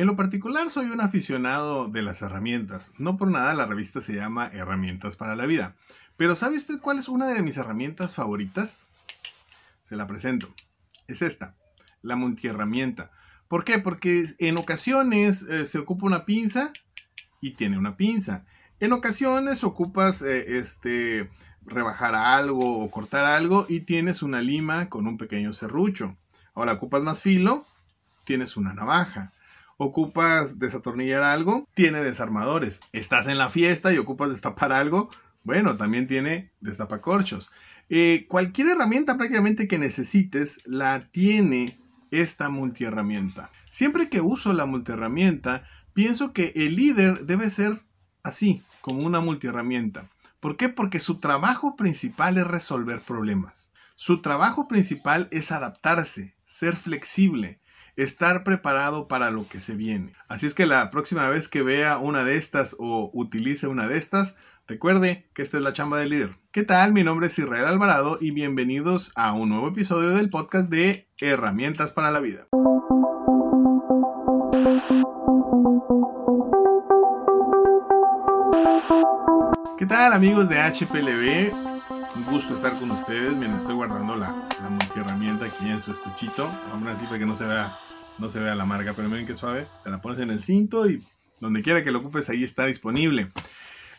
En lo particular soy un aficionado de las herramientas. No por nada la revista se llama Herramientas para la Vida. Pero ¿sabe usted cuál es una de mis herramientas favoritas? Se la presento. Es esta, la multiherramienta. ¿Por qué? Porque en ocasiones eh, se ocupa una pinza y tiene una pinza. En ocasiones ocupas eh, este, rebajar algo o cortar algo y tienes una lima con un pequeño serrucho. Ahora ocupas más filo, tienes una navaja. Ocupas desatornillar algo, tiene desarmadores. Estás en la fiesta y ocupas destapar algo, bueno, también tiene destapacorchos. Eh, cualquier herramienta prácticamente que necesites la tiene esta multiherramienta. Siempre que uso la multiherramienta, pienso que el líder debe ser así, como una multiherramienta. ¿Por qué? Porque su trabajo principal es resolver problemas. Su trabajo principal es adaptarse, ser flexible, estar preparado para lo que se viene. Así es que la próxima vez que vea una de estas o utilice una de estas, recuerde que esta es la chamba del líder. ¿Qué tal? Mi nombre es Israel Alvarado y bienvenidos a un nuevo episodio del podcast de Herramientas para la Vida. ¿Qué tal amigos de HPLB? Un gusto estar con ustedes. Miren, estoy guardando la, la multiherramienta aquí en su estuchito. Vamos así para que no se vea, no se vea la marca, pero miren qué suave. Te la pones en el cinto y donde quiera que lo ocupes ahí está disponible.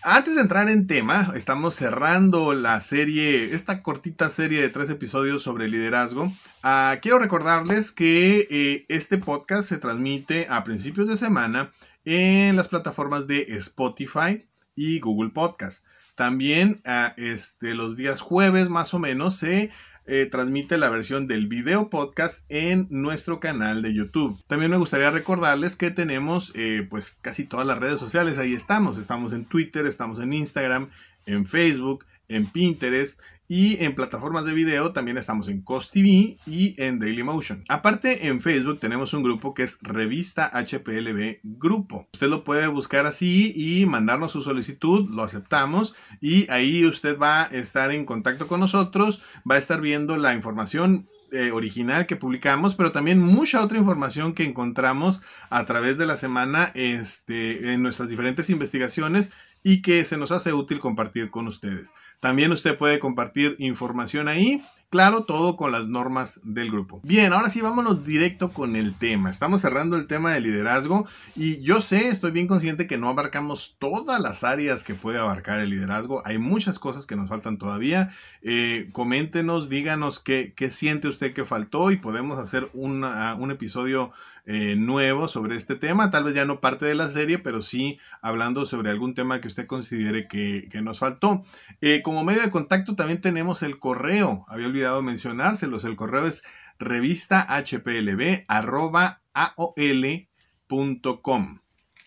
Antes de entrar en tema, estamos cerrando la serie, esta cortita serie de tres episodios sobre liderazgo. Ah, quiero recordarles que eh, este podcast se transmite a principios de semana en las plataformas de Spotify y Google Podcast. También ah, este, los días jueves más o menos se eh, transmite la versión del video podcast en nuestro canal de YouTube. También me gustaría recordarles que tenemos eh, pues casi todas las redes sociales, ahí estamos. Estamos en Twitter, estamos en Instagram, en Facebook, en Pinterest y en plataformas de video también estamos en Cost TV y en Dailymotion. Aparte, en Facebook tenemos un grupo que es Revista HPLB Grupo. Usted lo puede buscar así y mandarnos su solicitud, lo aceptamos y ahí usted va a estar en contacto con nosotros, va a estar viendo la información eh, original que publicamos, pero también mucha otra información que encontramos a través de la semana este, en nuestras diferentes investigaciones y que se nos hace útil compartir con ustedes. También usted puede compartir información ahí, claro, todo con las normas del grupo. Bien, ahora sí vámonos directo con el tema. Estamos cerrando el tema de liderazgo y yo sé, estoy bien consciente que no abarcamos todas las áreas que puede abarcar el liderazgo. Hay muchas cosas que nos faltan todavía. Eh, coméntenos, díganos qué, qué, siente usted que faltó y podemos hacer un episodio eh, nuevo sobre este tema, tal vez ya no parte de la serie, pero sí hablando sobre algún tema que usted considere que, nos faltó. Eh, como medio de contacto también tenemos el correo, había olvidado mencionárselos, el correo es revista hplb arroba aol.com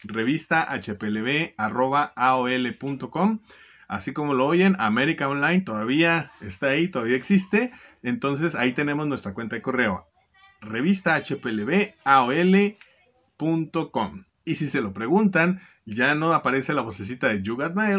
revista hplb arroba aol.com así como lo oyen, América Online todavía está ahí, todavía existe. Entonces ahí tenemos nuestra cuenta de correo revista hplbaol.com. Y si se lo preguntan, ya no aparece la vocecita de You.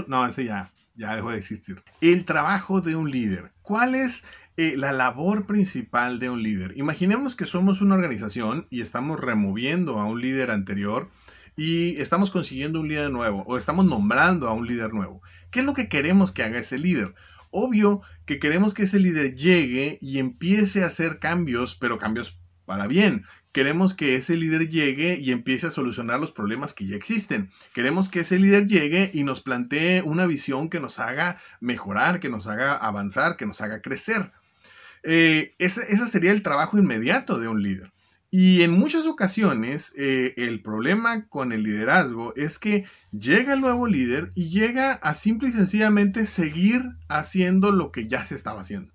No, ese ya, ya dejó de existir. El trabajo de un líder. ¿Cuál es eh, la labor principal de un líder? Imaginemos que somos una organización y estamos removiendo a un líder anterior y estamos consiguiendo un líder nuevo o estamos nombrando a un líder nuevo. ¿Qué es lo que queremos que haga ese líder? Obvio que queremos que ese líder llegue y empiece a hacer cambios, pero cambios para bien. Queremos que ese líder llegue y empiece a solucionar los problemas que ya existen. Queremos que ese líder llegue y nos plantee una visión que nos haga mejorar, que nos haga avanzar, que nos haga crecer. Eh, ese, sería el trabajo inmediato de un líder. Y en muchas ocasiones eh, el problema con el liderazgo es que llega el nuevo líder y llega a simple y sencillamente seguir haciendo lo que ya se estaba haciendo.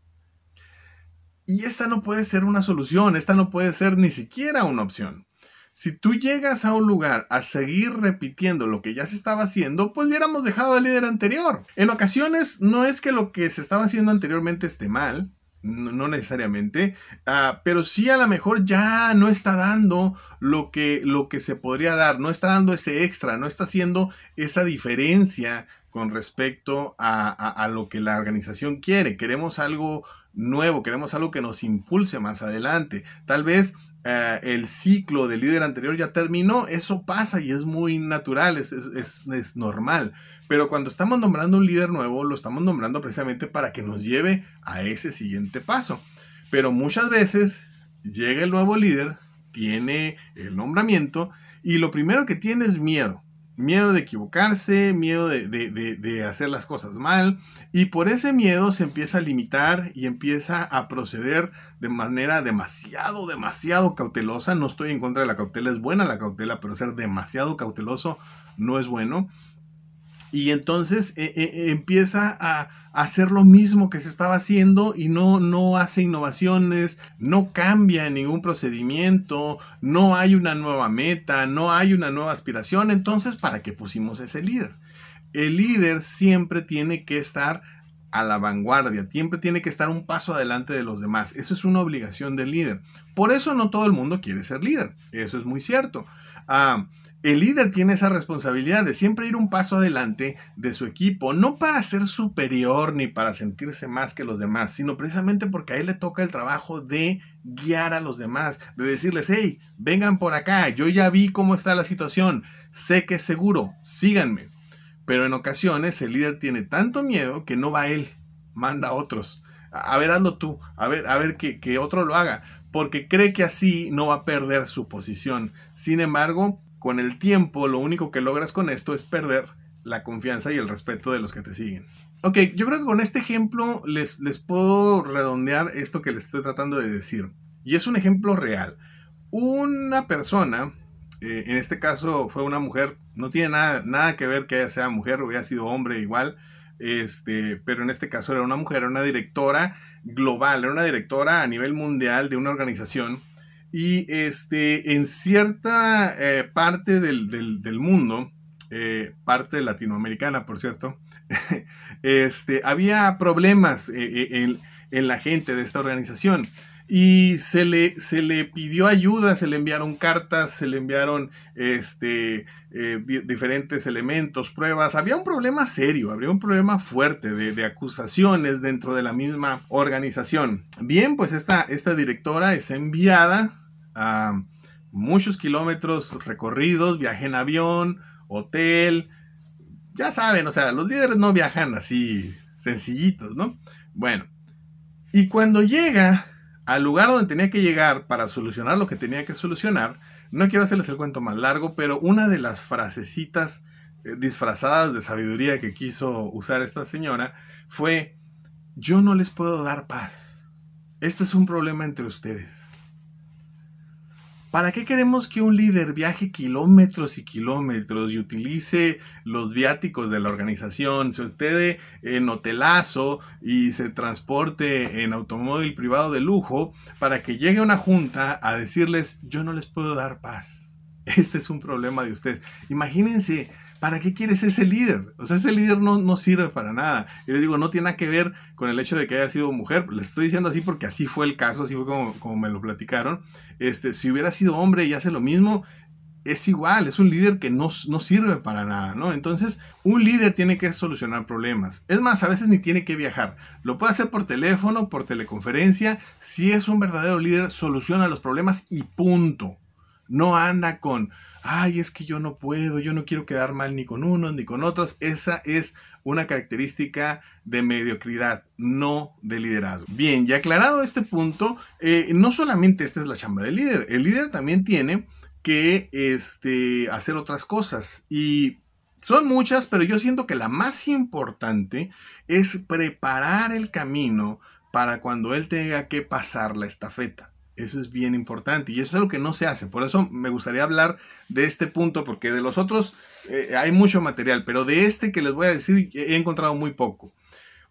Y esta no puede ser una solución, esta no puede ser ni siquiera una opción. Si tú llegas a un lugar a seguir repitiendo lo que ya se estaba haciendo, pues hubiéramos dejado al líder anterior. En ocasiones no es que lo que se estaba haciendo anteriormente esté mal, no, necesariamente, ah, pero sí a lo mejor ya no está dando lo que, lo que se podría dar, no está dando ese extra, no está haciendo esa diferencia con respecto a lo que la organización quiere. Queremos algo nuevo, queremos algo que nos impulse más adelante. Tal vez eh, el ciclo del líder anterior ya terminó, eso pasa y es muy natural, es, es, normal. Pero cuando estamos nombrando un líder nuevo, lo estamos nombrando precisamente para que nos lleve a ese siguiente paso. Pero muchas veces llega el nuevo líder, tiene el nombramiento y lo primero que tiene es miedo miedo de equivocarse, miedo de, hacer las cosas mal, y por ese miedo se empieza a limitar y empieza a proceder de manera demasiado, demasiado cautelosa. No estoy en contra de la cautela, es buena la cautela, pero ser demasiado cauteloso no es bueno. Y entonces eh, eh, empieza a, hacer lo mismo que se estaba haciendo y no, no hace innovaciones, no cambia ningún procedimiento, no hay una nueva meta, no hay una nueva aspiración. Entonces, ¿para qué pusimos ese líder? El líder siempre tiene que estar a la vanguardia, siempre tiene que estar un paso adelante de los demás. Eso es una obligación del líder. Por eso no todo el mundo quiere ser líder. Eso es muy cierto. Ah, el líder tiene esa responsabilidad de siempre ir un paso adelante de su equipo, no para ser superior ni para sentirse más que los demás, sino precisamente porque a él le toca el trabajo de guiar a los demás, de decirles, hey, vengan por acá, yo ya vi cómo está la situación, sé que es seguro, síganme. Pero en ocasiones el líder tiene tanto miedo que no va él, manda a otros. A, ver, hazlo tú, a ver, a ver que, que otro lo haga, porque cree que así no va a perder su posición. Sin embargo, con el tiempo lo único que logras con esto es perder la confianza y el respeto de los que te siguen. Ok, yo creo que con este ejemplo les, les puedo redondear esto que les estoy tratando de decir. Y es un ejemplo real. Una persona, eh, en este caso fue una mujer, no tiene nada, nada que ver que ella sea mujer o haya sido hombre igual, este, pero en este caso era una mujer, era una directora global, era una directora a nivel mundial de una organización y este, en cierta eh, parte del, mundo, eh, parte latinoamericana, por cierto, este, había problemas eh, en, la gente de esta organización. Y se le, se le pidió ayuda, se le enviaron cartas, se le enviaron este, diferentes elementos, pruebas. Había un problema serio, había un problema fuerte de, de, acusaciones dentro de la misma organización. Bien, pues esta, esta directora es enviada a muchos kilómetros recorridos, viaje en avión, hotel. Ya saben, o sea, los líderes no viajan así sencillitos, ¿no? Bueno, y cuando llega al lugar donde tenía que llegar para solucionar lo que tenía que solucionar, no quiero hacerles el cuento más largo, pero una de las frasecitas eh, disfrazadas de sabiduría que quiso usar esta señora fue, yo no les puedo dar paz. Esto es un problema entre ustedes. ¿Para qué queremos que un líder viaje kilómetros y kilómetros y utilice los viáticos de la organización, se hospede en hotelazo y se transporte en automóvil privado de lujo para que llegue una junta a decirles yo no les puedo dar paz? Este es un problema de ustedes. Imagínense ¿para qué quieres ese líder? O sea, ese líder no, no sirve para nada. Y les digo, no tiene nada que ver con el hecho de que haya sido mujer. Les estoy diciendo así porque así fue el caso, así fue como, como me lo platicaron. Este, si hubiera sido hombre y hace lo mismo, es igual, es un líder que no, no, sirve para nada, ¿no? Entonces, un líder tiene que solucionar problemas. Es más, a veces ni tiene que viajar. Lo puede hacer por teléfono, por teleconferencia. Si es un verdadero líder, soluciona los problemas y punto. No anda con, ay, es que yo no puedo, yo no quiero quedar mal ni con unos ni con otros. Esa es una característica de mediocridad, no de liderazgo. Bien, y aclarado este punto, eh, no solamente esta es la chamba del líder, el líder también tiene que este, hacer otras cosas y son muchas, pero yo siento que la más importante es preparar el camino para cuando él tenga que pasar la estafeta. Eso es bien importante y eso es algo que no se hace. Por eso me gustaría hablar de este punto, porque de los otros eh, hay mucho material, pero de este que les voy a decir he encontrado muy poco.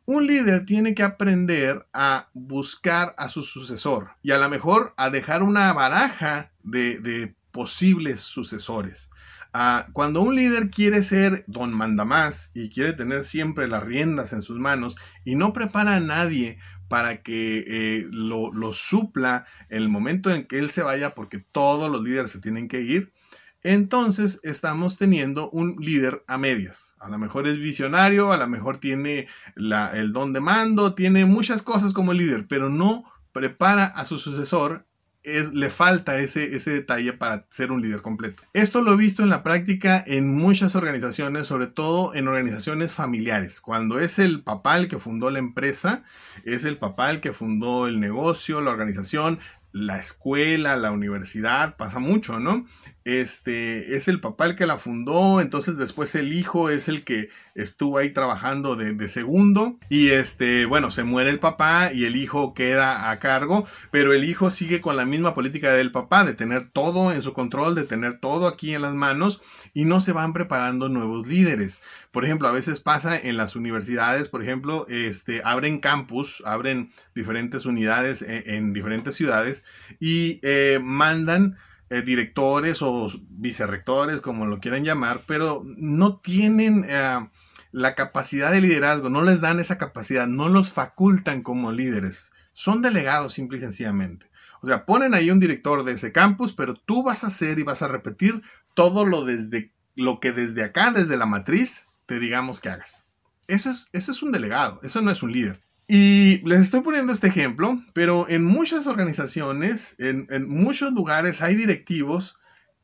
Un líder tiene que aprender a buscar a su sucesor y a lo mejor a dejar una baraja de, posibles sucesores. Ah, cuando un líder quiere ser don mandamás y quiere tener siempre las riendas en sus manos y no prepara a nadie para que eh, lo, supla en el momento en que él se vaya, porque todos los líderes se tienen que ir, entonces estamos teniendo un líder a medias. A lo mejor es visionario, a lo mejor tiene el don de mando, tiene muchas cosas como líder, pero no prepara a su sucesor le falta ese, ese detalle para ser un líder completo. Esto lo he visto en la práctica en muchas organizaciones, sobre todo en organizaciones familiares. Cuando es el papá el que fundó la empresa, es el papá el que fundó el negocio, la organización, la escuela, la universidad, pasa mucho, ¿no? Este es el papá el que la fundó, entonces después el hijo es el que estuvo ahí trabajando de, segundo y este, bueno, se muere el papá y el hijo queda a cargo, pero el hijo sigue con la misma política del papá, de tener todo en su control, de tener todo aquí en las manos y no se van preparando nuevos líderes. Por ejemplo, a veces pasa en las universidades, por ejemplo, este, abren campus, abren diferentes unidades en, diferentes ciudades y eh, mandan eh, directores o vicerrectores, como lo quieran llamar, pero no tienen eh, la capacidad de liderazgo, no les dan esa capacidad, no los facultan como líderes. Son delegados simple y sencillamente. O sea, ponen ahí un director de ese campus, pero tú vas a hacer y vas a repetir todo lo desde lo que desde acá, desde la matriz, te digamos que hagas. Eso es, eso es un delegado, eso no es un líder. Y les estoy poniendo este ejemplo, pero en muchas organizaciones, en, muchos lugares hay directivos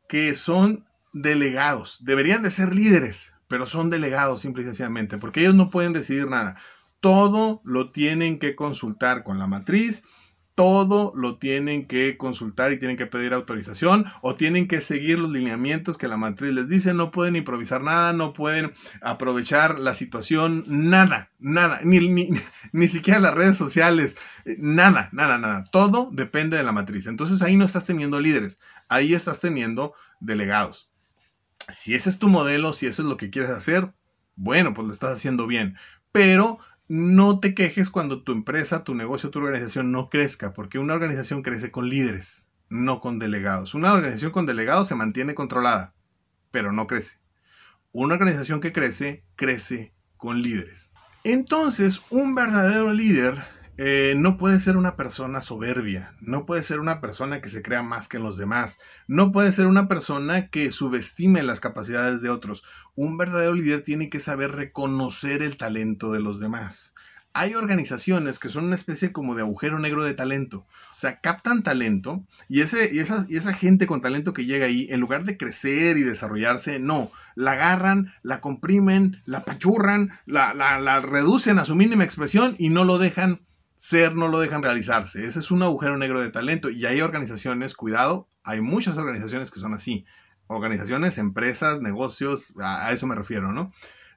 que son delegados. Deberían de ser líderes, pero son delegados simple y sencillamente, porque ellos no pueden decidir nada. Todo lo tienen que consultar con la matriz todo lo tienen que consultar y tienen que pedir autorización o tienen que seguir los lineamientos que la matriz les dice. No pueden improvisar nada, no pueden aprovechar la situación, nada, nada, ni, ni, ni siquiera las redes sociales, nada, nada, nada. Todo depende de la matriz. Entonces ahí no estás teniendo líderes, ahí estás teniendo delegados. Si ese es tu modelo, si eso es lo que quieres hacer, bueno, pues lo estás haciendo bien. Pero no te quejes cuando tu empresa, tu negocio, tu organización no crezca, porque una organización crece con líderes, no con delegados. Una organización con delegados se mantiene controlada, pero no crece. Una organización que crece, crece con líderes. Entonces, un verdadero líder eh, no puede ser una persona soberbia, no puede ser una persona que se crea más que los demás, no puede ser una persona que subestime las capacidades de otros. Un verdadero líder tiene que saber reconocer el talento de los demás. Hay organizaciones que son una especie como de agujero negro de talento. O sea, captan talento y, ese, y, esa, y esa gente con talento que llega ahí, en lugar de crecer y desarrollarse, no, la agarran, la comprimen, la pachurran, la, la, la reducen a su mínima expresión y no lo dejan ser no lo dejan realizarse. Ese es un agujero negro de talento y hay organizaciones, cuidado, hay muchas organizaciones que son así. Organizaciones, empresas, negocios, a, eso me refiero, ¿no?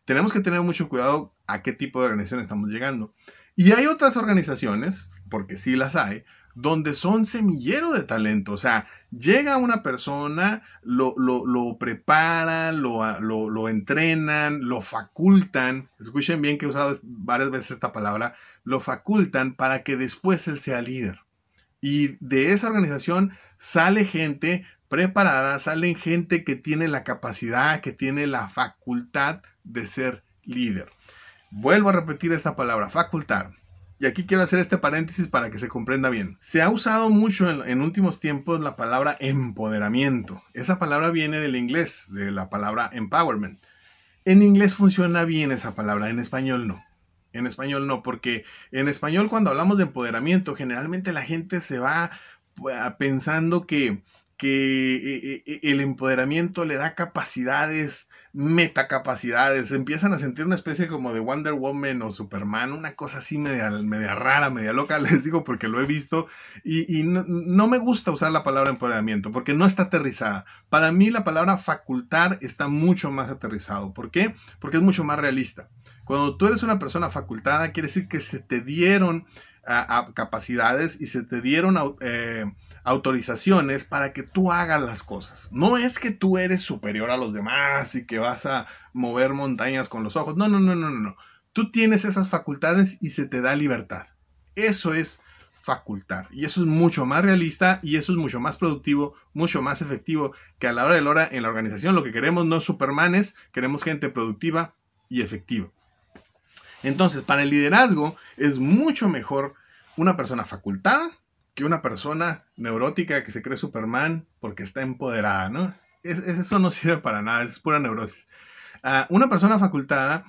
Tenemos que tener mucho cuidado a qué tipo de organización estamos llegando. Y hay otras organizaciones, porque sí las hay, donde son semillero de talento. O sea, llega una persona, lo, lo, preparan, lo, lo, entrenan, lo facultan. Escuchen bien que he usado varias veces esta palabra. Lo facultan para que después él sea líder. Y de esa organización sale gente preparada, salen gente que tiene la capacidad, que tiene la facultad de ser líder. Vuelvo a repetir esta palabra, facultar. Y aquí quiero hacer este paréntesis para que se comprenda bien. Se ha usado mucho en, últimos tiempos la palabra empoderamiento. Esa palabra viene del inglés, de la palabra empowerment. En inglés funciona bien esa palabra, en español no. En español no, porque en español cuando hablamos de empoderamiento, generalmente la gente se va pues, pensando que, que eh, eh, el empoderamiento le da capacidades metacapacidades, empiezan a sentir una especie como de Wonder Woman o Superman, una cosa así media, rara, media loca, les digo porque lo he visto y, no, me gusta usar la palabra empoderamiento porque no está aterrizada. Para mí la palabra facultar está mucho más aterrizado. ¿Por qué? Porque es mucho más realista. Cuando tú eres una persona facultada, quiere decir que se te dieron capacidades y se te dieron... Eh, autorizaciones para que tú hagas las cosas. No es que tú eres superior a los demás y que vas a mover montañas con los ojos. No, no, no, no, no. Tú tienes esas facultades y se te da libertad. Eso es facultar. Y eso es mucho más realista y eso es mucho más productivo, mucho más efectivo que a la hora de la hora en la organización. Lo que queremos no es supermanes, queremos gente productiva y efectiva. Entonces, para el liderazgo es mucho mejor una persona facultada que una persona neurótica que se cree Superman porque está empoderada, ¿no? eso no sirve para nada, es pura neurosis. Ah, una persona facultada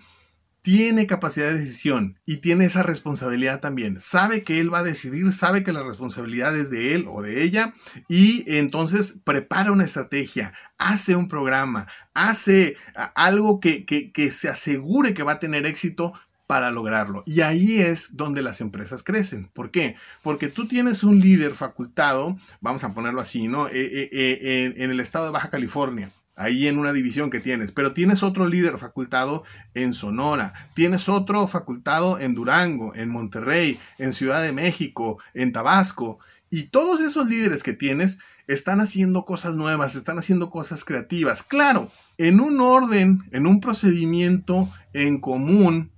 tiene capacidad de decisión y tiene esa responsabilidad también. Sabe que él va a decidir, sabe que la responsabilidad es de él o de ella y entonces prepara una estrategia, hace un programa, hace algo que, que, se asegure que va a tener éxito para lograrlo. Y ahí es donde las empresas crecen. ¿Por qué? Porque tú tienes un líder facultado, vamos a ponerlo así, ¿no? Eh, eh, eh, en el estado de Baja California ahí en una división que tienes, pero tienes otro líder facultado en Sonora, tienes otro facultado en Durango, en Monterrey, en Ciudad de México, en Tabasco, y todos esos líderes que tienes están haciendo cosas nuevas, están haciendo cosas creativas. Claro, en un orden, en un procedimiento en común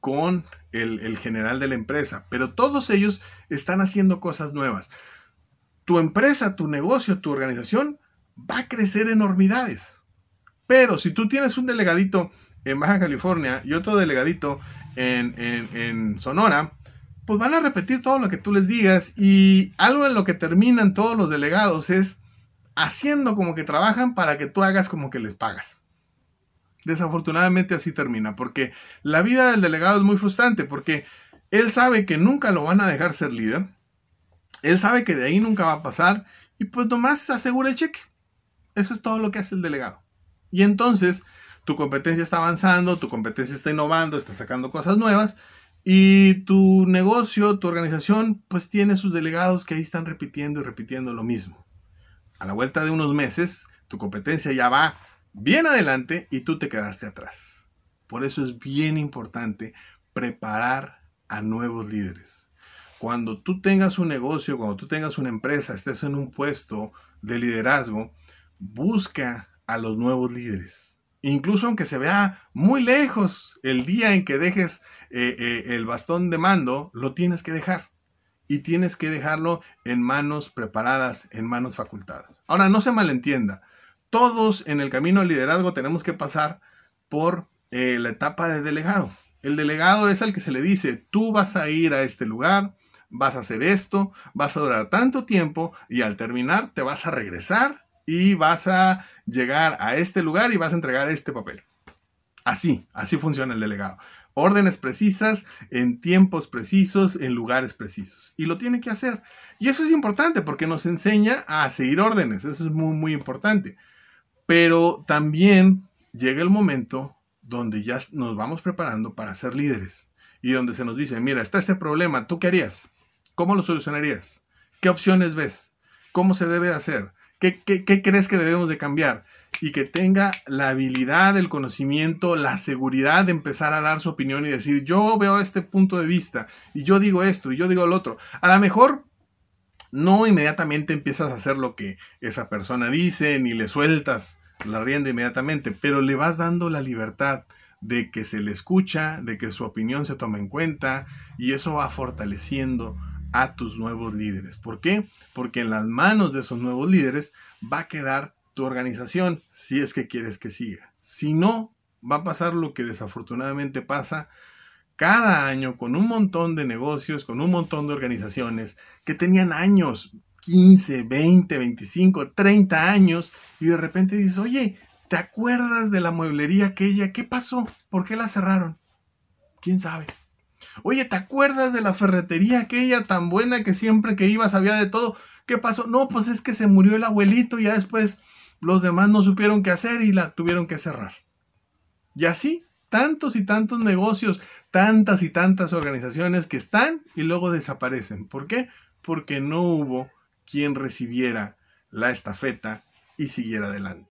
con el, general de la empresa, pero todos ellos están haciendo cosas nuevas. Tu empresa, tu negocio, tu organización va a crecer enormidades. Pero si tú tienes un delegadito en Baja California y otro delegadito en, Sonora, pues van a repetir todo lo que tú les digas y algo en lo que terminan todos los delegados es haciendo como que trabajan para que tú hagas como que les pagas. Desafortunadamente así termina, porque la vida del delegado es muy frustrante, porque él sabe que nunca lo van a dejar ser líder, él sabe que de ahí nunca va a pasar y pues nomás asegura el cheque. Eso es todo lo que hace el delegado. Y entonces tu competencia está avanzando, tu competencia está innovando, está sacando cosas nuevas y tu negocio, tu organización, pues tiene sus delegados que ahí están repitiendo y repitiendo lo mismo. A la vuelta de unos meses, tu competencia ya va bien adelante y tú te quedaste atrás. Por eso es bien importante preparar a nuevos líderes. Cuando tú tengas un negocio, cuando tú tengas una empresa, estés en un puesto de liderazgo, busca a los nuevos líderes. Incluso aunque se vea muy lejos el día en que dejes eh, eh, el bastón de mando, lo tienes que dejar. Y tienes que dejarlo en manos preparadas, en manos facultadas. Ahora, no se malentienda. Todos en el camino al liderazgo tenemos que pasar por eh, la etapa de delegado. El delegado es al que se le dice, tú vas a ir a este lugar, vas a hacer esto, vas a durar tanto tiempo y al terminar te vas a regresar y vas a llegar a este lugar y vas a entregar este papel. Así, así funciona el delegado. Órdenes precisas, en tiempos precisos, en lugares precisos. Y lo tiene que hacer. Y eso es importante porque nos enseña a seguir órdenes. Eso es muy, muy importante. Pero también llega el momento donde ya nos vamos preparando para ser líderes. Y donde se nos dice, mira, está este problema, ¿tú qué harías? ¿Cómo lo solucionarías? ¿Qué opciones ves? ¿Cómo se debe hacer? ¿Qué, crees que debemos de cambiar? Y que tenga la habilidad, el conocimiento, la seguridad de empezar a dar su opinión y decir, yo veo este punto de vista y yo digo esto y yo digo lo otro. A lo mejor no inmediatamente empiezas a hacer lo que esa persona dice, ni le sueltas la rienda inmediatamente, pero le vas dando la libertad de que se le escucha, de que su opinión se toma en cuenta y eso va fortaleciendo a tus nuevos líderes. ¿Por qué? Porque en las manos de esos nuevos líderes va a quedar tu organización si es que quieres que siga. Si no, va a pasar lo que desafortunadamente pasa cada año con un montón de negocios, con un montón de organizaciones que tenían años, 15, 20, 25, 30 años y de repente dices, oye, ¿te acuerdas de la mueblería aquella? ¿Qué pasó? ¿Por qué la cerraron? ¿Quién sabe? Oye, ¿te acuerdas de la ferretería aquella tan buena que siempre que ibas había de todo? ¿Qué pasó? No, pues es que se murió el abuelito y ya después los demás no supieron qué hacer y la tuvieron que cerrar. Y así, tantos y tantos negocios, tantas y tantas organizaciones que están y luego desaparecen. ¿Por qué? Porque no hubo quien recibiera la estafeta y siguiera adelante.